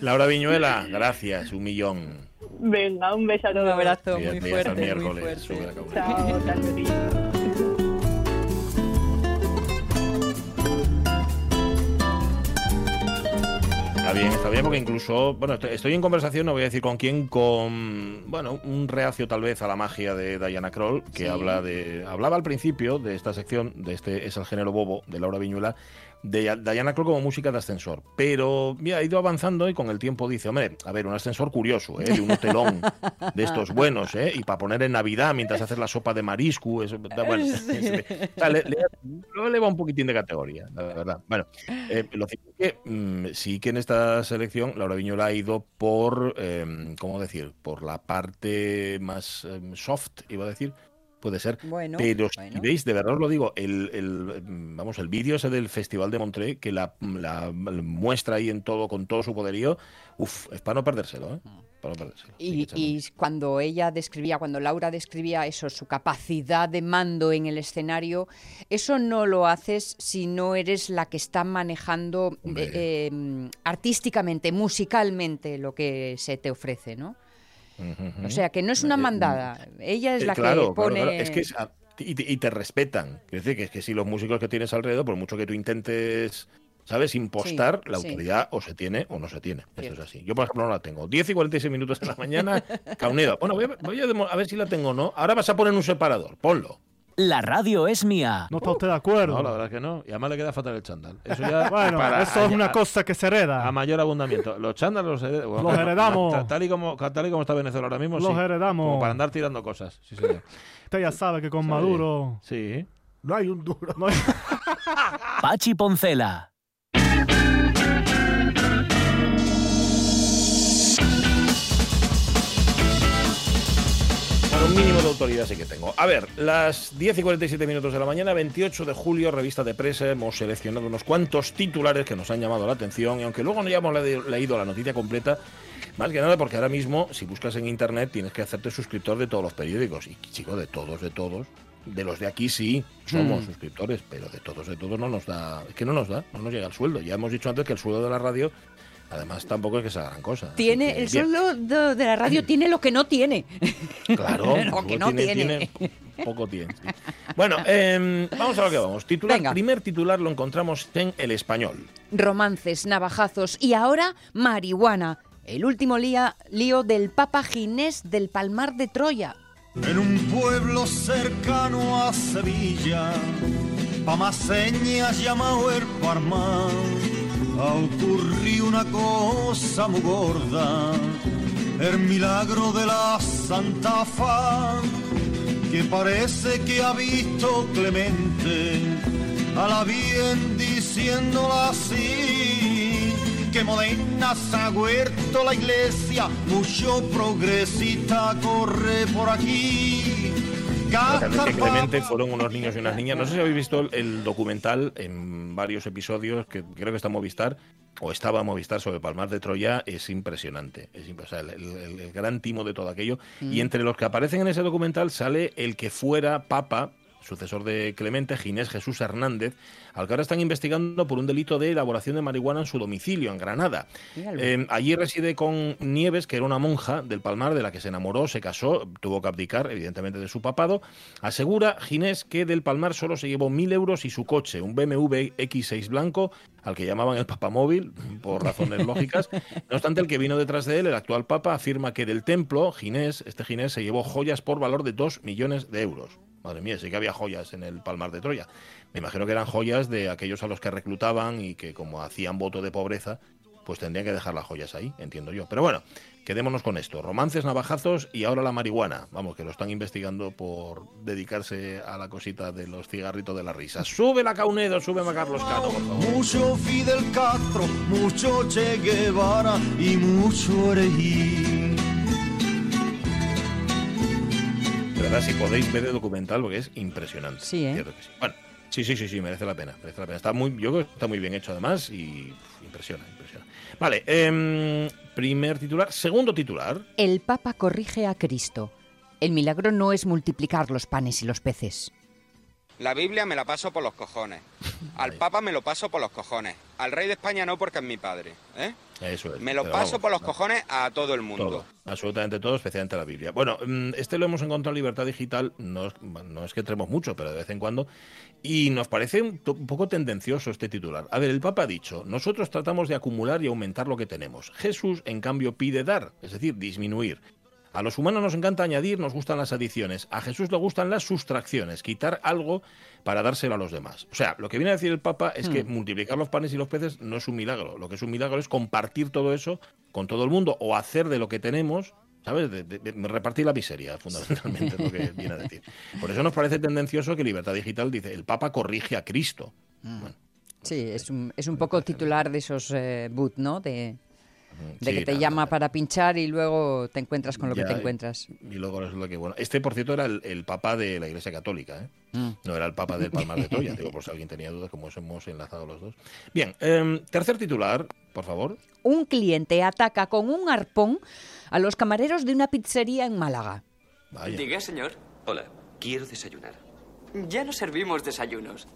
Laura Viñuela, gracias, un millón. Venga, un beso a todos. Un abrazo muy fuerte, muy fuerte. Chao, Está bien, está bien, porque incluso, bueno, estoy en conversación, no voy a decir con quién, con, bueno, un reacio tal vez a la magia de Diana Kroll, que habla de, hablaba al principio de esta sección, de este es el género bobo, de Laura Viñuela, de Diana Kroll como música de ascensor. Pero mira, ha ido avanzando y con el tiempo dice, hombre, a ver, un ascensor curioso, ¿eh? de un hotelón de estos buenos, ¿eh? y para poner en Navidad mientras haces la sopa de marisco, eso, bueno, le, eleva un poquitín de categoría, la verdad. Bueno, eh, lo cierto es que mm, sí que en esta selección Laura Viñola ha ido por, em, ¿cómo decir?, por la parte más em, soft, iba a decir, puede ser. Bueno, pero si veis, de verdad os lo digo, el, vamos, el vídeo ese del Festival de Montreux, que la, muestra ahí en todo, con todo su poderío, uff, es para no perdérselo, ¿eh? Mm. Para no perdérselo. Y, cuando ella describía, cuando Laura describía eso, su capacidad de mando en el escenario, eso no lo haces si no eres la que está manejando eh, em, artísticamente, musicalmente lo que se te ofrece, ¿no? O sea, que no es una mandada. Ella es eh, la que pone... Es que y, te, respetan. Es decir, que, es que si los músicos que tienes alrededor, por mucho que tú intentes, ¿sabes? Impostar, la autoridad o se tiene o no se tiene. Eso es así. Yo, por ejemplo, no la tengo. 10 y 46 minutos de la mañana, Cauneda. Bueno, voy a, ver si la tengo o no. Ahora vas a poner un separador. Ponlo. La radio es mía. ¿No está usted de acuerdo? No, la verdad es que no. Y además le queda fatal el chándal. Eso ya bueno, para- eso es una a- cosa que se hereda. A mayor abundamiento. Los chándales los, hered- bueno, Los heredamos. ta- Tal y, como, tal y como está Venezuela ahora mismo, Los sí. heredamos. Como para andar tirando cosas. Sí, señor. Usted ya sabe que con Sí. Maduro... Sí. No hay un duro. no hay- Pachi Poncela. Un mínimo de autoridad sí que tengo. A ver, las 10 y 47 minutos de la mañana, 28 de julio, revista de presa, hemos seleccionado unos cuantos titulares que nos han llamado la atención y aunque luego no hayamos le- leído la noticia completa, más que nada porque ahora mismo, si buscas en internet, tienes que hacerte suscriptor de todos los periódicos. Y chico, de todos, de todos. De los de aquí sí, somos Mm. suscriptores, pero de todos, de todos no nos da. Es que no nos da, no nos llega el sueldo. Ya hemos dicho antes que el sueldo de la radio, además, tampoco es que sea gran cosa. Tiene que, el sueldo de, de la radio tiene lo que no tiene. Claro, Lo que no tiene. poco tiene. Bueno, em, vamos a lo que vamos. Titular, Venga. primer titular lo encontramos en el español. Romances, navajazos y ahora marihuana. El último lía- lío del Papa Ginés del Palmar de Troya. En un pueblo cercano a Sevilla, Pamaseñas llamado el Parmán, ha ocurrido una cosa muy gorda, el milagro de la Santa Fa, que parece que ha visto Clemente a la bien diciéndola así, que moderna se ha huerto la iglesia, mucho progresista corre por aquí. Realmente Clemente fueron unos niños y unas niñas. No sé si habéis visto el, documental en varios episodios que creo que está en Movistar o estaba en Movistar sobre Palmar de Troya. Es impresionante. Es o sea, el, el- el gran timo de todo aquello. Y entre los que aparecen en ese documental sale el que fuera papa sucesor de Clemente, Ginés Jesús Hernández, al que ahora están investigando por un delito de elaboración de marihuana en su domicilio, en Granada. Eh, allí reside con Nieves, que era una monja del Palmar de la que se enamoró, se casó, tuvo que abdicar, evidentemente, de su papado. Asegura Ginés que del Palmar solo se llevó mil euros y su coche, un BMW X6 blanco, al que llamaban el papamóvil, por razones lógicas. No obstante, el que vino detrás de él, el actual papa, afirma que del templo, Ginés, este Ginés, se llevó joyas por valor de 2 millones de euros. Madre mía, sí que había joyas en el Palmar de Troya. Me imagino que eran joyas de aquellos a los que reclutaban y que como hacían voto de pobreza, pues tendrían que dejar las joyas ahí, entiendo yo. Pero bueno, quedémonos con esto. Romances, navajazos y ahora la marihuana. Vamos, que lo están investigando por dedicarse a la cosita de los cigarritos de la risa. Sube la Caunedo, sube a Carlos Cano, por favor. Mucho Fidel Castro, mucho Che Guevara y mucho Erejí. Verdad, si podéis ver el documental, porque es impresionante. Sí, ¿eh? Cierto que sí. Bueno, sí, sí, sí, sí, merece la pena. Merece la pena. Está muy, yo creo que está muy bien hecho además y uf, impresiona, impresiona. Vale, em, primer titular. Segundo titular. El Papa corrige a Cristo. El milagro no es multiplicar los panes y los peces. La Biblia me la paso por los cojones. Al Papa me lo paso por los cojones. Al Rey de España no porque es mi padre. ¿eh? Eso es. Me lo paso vamos, por los no. cojones a todo el mundo. Todo, absolutamente todo, especialmente la Biblia. Bueno, mm, este lo hemos encontrado en Libertad Digital, no es, no es que entremos mucho, pero de vez en cuando, y nos parece un poco tendencioso este titular. A ver, el Papa ha dicho, nosotros tratamos de acumular y aumentar lo que tenemos. Jesús, en cambio, pide dar, es decir, disminuir. A los humanos nos encanta añadir, nos gustan las adiciones. A Jesús le gustan las sustracciones, quitar algo para dárselo a los demás. O sea, lo que viene a decir el Papa es que Hmm. multiplicar los panes y los peces no es un milagro. Lo que es un milagro es compartir todo eso con todo el mundo o hacer de lo que tenemos, ¿sabes? De, de- de repartir la miseria, fundamentalmente, es lo que viene a decir. Por eso nos parece tendencioso que Libertad Digital dice, el Papa corrige a Cristo. Bueno, Sí, es un, es un poco titular de esos eh, boot, ¿no? De, de sí, que te nada, llama nada. para pinchar y luego te encuentras con lo que Ya, te encuentras. Y luego resulta que, bueno, este, por cierto, era el, el Papa de la Iglesia Católica, ¿eh? Mm. No era el Papa del Palmar de Troya, digo, por si alguien tenía dudas, como os hemos enlazado los dos. Bien, em, tercer titular, por favor. Un cliente ataca con un arpón a los camareros de una pizzería en Málaga. Vaya. Diga, señor. Hola, quiero desayunar. Ya no servimos desayunos.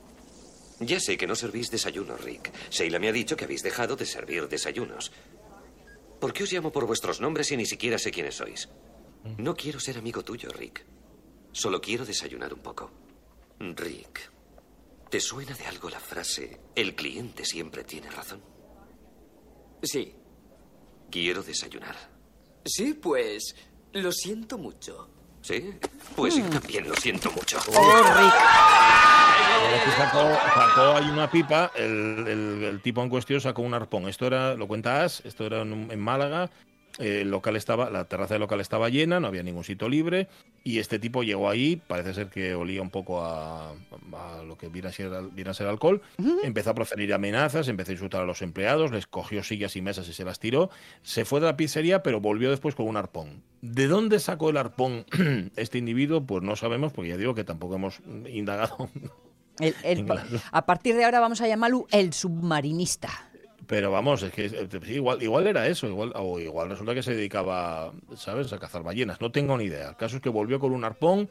Ya sé que no servís desayunos, Rick. Sheila me ha dicho que habéis dejado de servir desayunos. ¿Por qué os llamo por vuestros nombres y ni siquiera sé quiénes sois? No quiero ser amigo tuyo, Rick. Solo quiero desayunar un poco. Rick, ¿te suena de algo la frase el cliente siempre tiene razón? Sí. Quiero desayunar. Sí, pues. Lo siento mucho. ¿Sí? Pues yo también lo siento mucho. Oh, Rick. Aquí sacó, sacó ahí una pipa, el, el- el tipo en cuestión sacó un arpón. Esto era, lo cuentas, esto era en, en Málaga. Eh, El local estaba, la terraza del local estaba llena, no había ningún sitio libre. Y este tipo llegó ahí, parece ser que olía un poco a, a lo que viene a ser, al- viene a ser alcohol. Empezó a proferir amenazas, empezó a insultar a los empleados, les cogió sillas y mesas y se las tiró. Se fue de la pizzería, pero volvió después con un arpón. ¿De dónde sacó el arpón este individuo? Pues no sabemos, porque ya digo que tampoco hemos indagado El- el- Claro. a partir de ahora vamos a llamarlo el submarinista. Pero vamos, es que eh, sí, igual, igual era eso, igual, o igual resulta que se dedicaba, ¿sabes?, a cazar ballenas. No tengo ni idea. El caso es que volvió con un arpón,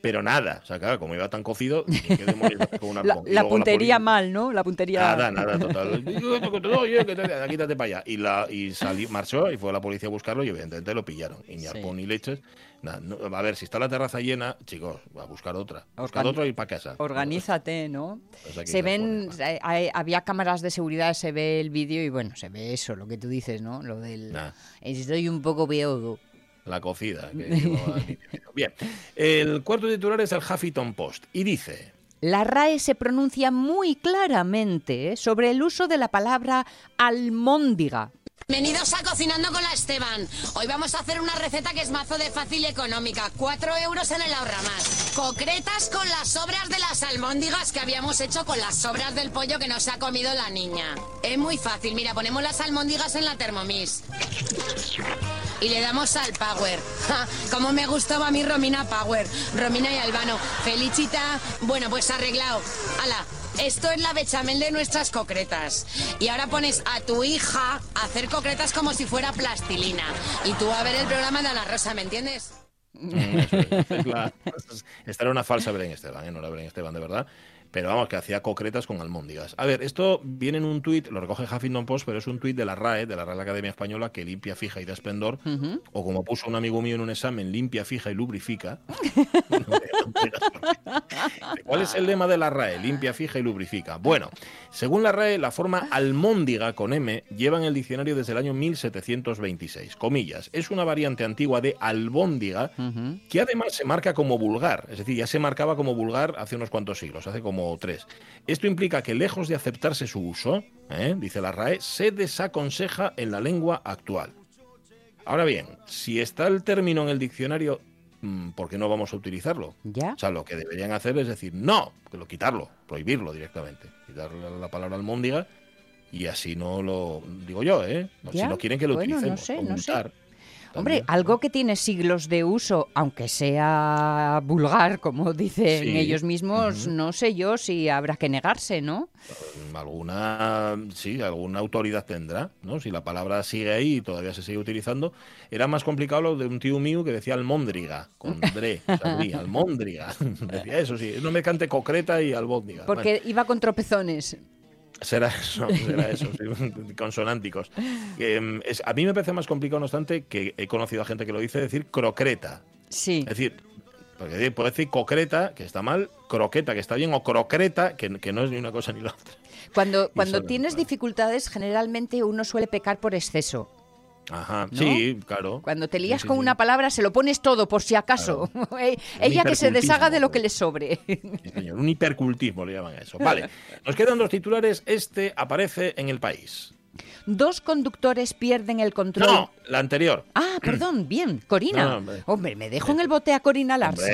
pero nada. O sea, claro, como iba tan cocido, ¿qué demonios con un La, arpón? Puntería mal, ¿no? La puntería. Nada, nada, total. Eh, Quítate para allá. Y, la, y salí, marchó y fue la policía a buscarlo y evidentemente lo pillaron. Y ni arpón ni leches. Nada, no- a ver, si está la terraza llena, chicos, a buscar otra. Buscar otra y para casa. Organízate, ¿no? Pues Se ven, hay- había cámaras de seguridad, se ve el vídeo y bueno, se ve eso, lo que tú dices, ¿no? Lo del... Nah. Estoy un poco peodo. La cocida. que. Bien. El cuarto titular es el Huffington Post y dice. La RAE se pronuncia muy claramente sobre el uso de la palabra almóndiga. Bienvenidos a Cocinando con la Esteban. Hoy vamos a hacer una receta que es mazo de fácil y económica. 4 euros en el ahorramás. Concretas con las sobras de las albóndigas que habíamos hecho con las sobras del pollo que nos ha comido la niña. Es muy fácil. Mira, ponemos las albóndigas en la Thermomix. Y le damos al Power. Ja, como me gustaba a mí Romina Power. Romina y Albano. Felicita. Bueno, pues arreglado. Ala, esto es la bechamel de nuestras concretas. Y ahora pones a tu hija a hacer concretas como si fuera plastilina. Y tú a ver el programa de Ana Rosa, ¿me entiendes? Mm, es, la- esta era una falsa Belén Esteban, ¿eh? no era Belén Esteban de verdad. Pero vamos, que hacía concretas con almóndigas. A ver, esto viene en un tuit, lo recoge Huffington Post, pero es un tuit de la RAE, de la Real Academia Española, que limpia, fija y da esplendor. O como puso un amigo mío en un examen, limpia, fija y lubrifica. ¿Cuál es el lema de la RAE? Limpia, fija y lubrifica. Bueno, según la RAE, la forma almóndiga con M lleva en el diccionario desde el año 1726. Comillas. Es una variante antigua de albóndiga que además se marca como vulgar. Es decir, ya se marcaba como vulgar hace unos cuantos siglos, hace como tres. Esto implica que lejos de aceptarse su uso, ¿eh? dice la RAE, se desaconseja en la lengua actual. Ahora bien, si está el término en el diccionario, ¿por qué no vamos a utilizarlo? ¿Ya? O sea, lo que deberían hacer es decir, no, quitarlo, prohibirlo directamente, quitarle la palabra almóndiga y así no lo digo yo, ¿eh? No, si no quieren que lo bueno, no utilicemos, sé, o no sé. Hombre, algo que tiene siglos de uso, aunque sea vulgar, como dicen Sí. ellos mismos, no sé yo si habrá que negarse, ¿no? alguna sí alguna autoridad tendrá no si la palabra sigue ahí y todavía se sigue utilizando. Era más complicado lo de un tío mío que decía almóndriga con dre dri, almóndriga. Decía eso sí no me cante concreta y albóndiga. Porque iba con tropezones. Será eso, será eso, consonánticos. Em, es- a mí me parece más complicado, no obstante, que he conocido a gente que lo dice decir crocreta. Sí. Es decir, porque puede decir concreta, que está mal, croqueta, que está bien, o crocreta, que, que no es ni una cosa ni la otra. Cuando, cuando tienes dificultades, generalmente uno suele pecar por exceso. Ajá, ¿No? sí, claro. Cuando te lías Sí, sí, con sí. una palabra, se lo pones todo, por si acaso. Ella que se deshaga de lo que le sobre. Sí, señor, un hipercultismo le llaman a eso. Vale, nos quedan dos titulares. Este aparece en el país. Dos conductores pierden el control. No, la anterior. Ah, perdón, bien, Corina. No, hombre. hombre. me dejo en el bote a Corina Larsen,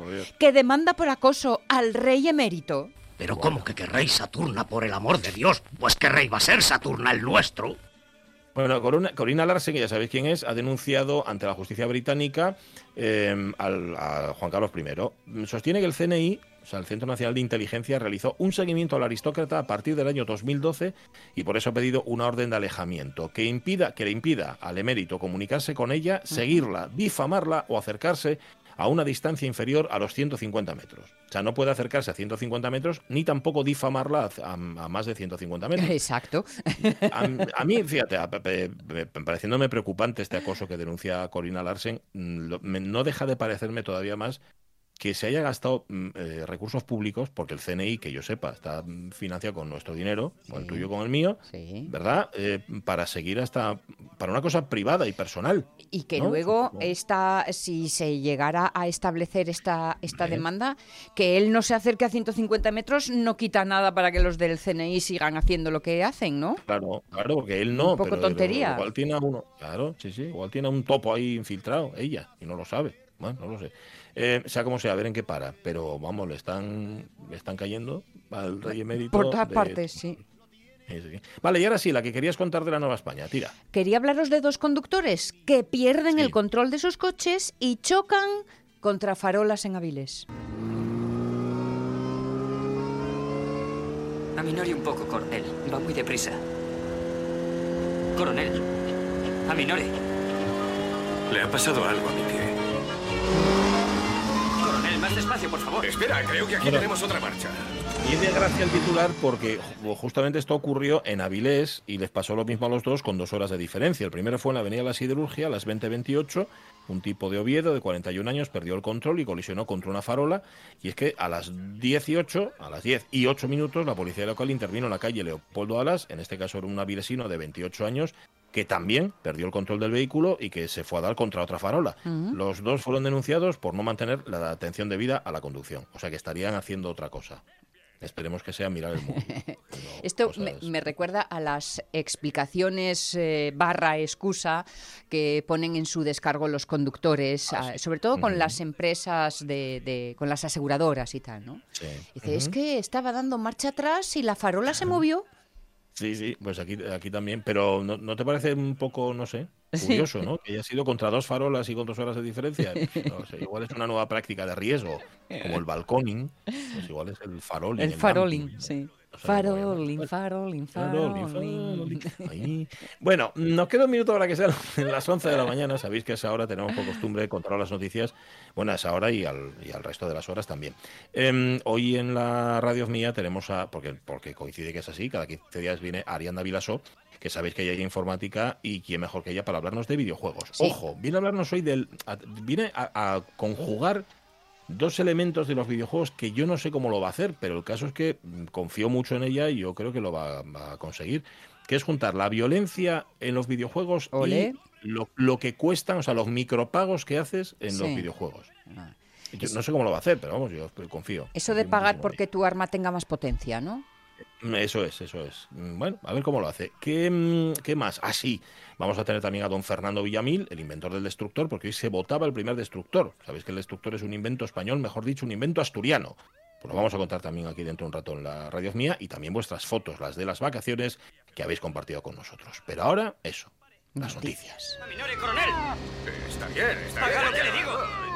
Hombre, ¿eh? que demanda por acoso al rey emérito. Pero ¿cómo que querréis Saturna por el amor de Dios? Pues qué rey va a ser Saturna el nuestro. Bueno, Corina, Corina Larsen, que ya sabéis quién es, ha denunciado ante la justicia británica eh, al, a Juan Carlos I. Sostiene que el CNI, o sea, el Centro Nacional de Inteligencia, realizó un seguimiento al aristócrata a partir del año 2012 y por eso ha pedido una orden de alejamiento que impida que le impida al emérito comunicarse con ella, seguirla, difamarla o acercarse a una distancia inferior a los 150 metros. O sea, no puede acercarse a 150 metros ni tampoco difamarla a, a- a más de 150 metros. Exacto. A, a mí, fíjate, pareciéndome preocupante este acoso que denuncia Corina Larsen, mm, lo- me- no deja de parecerme todavía más que se haya gastado mm, eh, recursos públicos, porque el CNI, que yo sepa, está mm, financiado con nuestro dinero, con el tuyo, con el mío, ¿verdad? Eh, para seguir hasta, para una cosa privada y personal. Y que luego, esta, si se llegara a establecer esta, esta demanda, que él no se acerque a 150 metros no quita nada para que los del CNI sigan haciendo lo que hacen, ¿no? Claro, claro, porque él no. Un poco tontería. Igual tiene uno, claro, sí, sí, igual tiene un topo ahí infiltrado, ella, y no lo sabe. Bueno, no lo sé. Eh, sea como sea, a ver en qué para. Pero vamos, le están, le están cayendo al rey emérito. Por todas partes, sí. Vale, y ahora sí, la que querías contar de la Nueva España, tira. Quería hablaros de dos conductores que pierden el control de sus coches y chocan contra farolas en Avilés. Aminore un poco, coronel. Va muy deprisa. Coronel. Aminore. Le ha pasado algo a mi pie. Más despacio, por favor. Espera, creo que aquí tenemos otra marcha. Y de gracia el titular porque justamente esto ocurrió en Avilés y les pasó lo mismo a los dos con dos horas de diferencia. El primero fue en la Avenida La Siderurgia a las 20.28. Un tipo de Oviedo de 41 años perdió el control y colisionó contra una farola. Y es que a las 18, a las 10 y 8 minutos, la policía local intervino en la calle Leopoldo Alas, en este caso era un avilesino de 28 años, que también perdió el control del vehículo y que se fue a dar contra otra farola. Los dos fueron denunciados por no mantener la atención debida a la conducción, o sea que estarían haciendo otra cosa. Esperemos que sea mirar el mundo. Esto me, recuerda a las explicaciones eh, barra excusa que ponen en su descargo los conductores, ah, sobre todo con las empresas, de, con las aseguradoras y tal, ¿no? Dice, es que estaba dando marcha atrás y la farola se movió. Sí, sí, pues aquí, aquí también. Pero ¿no, te parece un poco, no sé, curioso, ¿no? Que haya sido contra dos farolas y con dos horas de diferencia. Pues, igual es una nueva práctica de riesgo, como el balconing. Pues igual es el faroling. El faroling, sí. Farolín, farolín, farolín. Bueno, nos queda un minuto para que sean las 11 de la mañana. Sabéis que a esa hora tenemos por costumbre controlar las noticias. Bueno, a esa hora y al, y al resto de las horas también. Em, hoy en la radio mía tenemos a, porque, porque coincide que es así, cada 15 días viene Arianda Vilasó, que sabéis que ella hay informática y quién mejor que ella para hablarnos de videojuegos. Ojo, viene a hablarnos hoy del. viene a conjugar dos elementos de los videojuegos que yo no sé cómo lo va a hacer, pero el caso es que mm, confío mucho en ella y yo creo que lo va, a conseguir, que es juntar la violencia en los videojuegos y lo, que cuestan, o sea, los micropagos que haces en los videojuegos. Ah. no sé cómo lo va a hacer, pero vamos, yo confío. Eso de pagar porque tu arma tenga más potencia, ¿no? Eso es, eso es. Mm, bueno, a ver cómo lo hace. ¿Qué, mm, qué más? Ah, sí, vamos a tener también a don Fernando Villamil, el inventor del destructor, porque hoy se votaba el primer destructor. Sabéis que el destructor es un invento español, mejor dicho, un invento asturiano. Pues lo vamos a contar también aquí dentro de un rato en la radio mía y también vuestras fotos, las de las vacaciones que habéis compartido con nosotros. Pero ahora, eso, las noticias. Está bien, está bien. lo que le digo.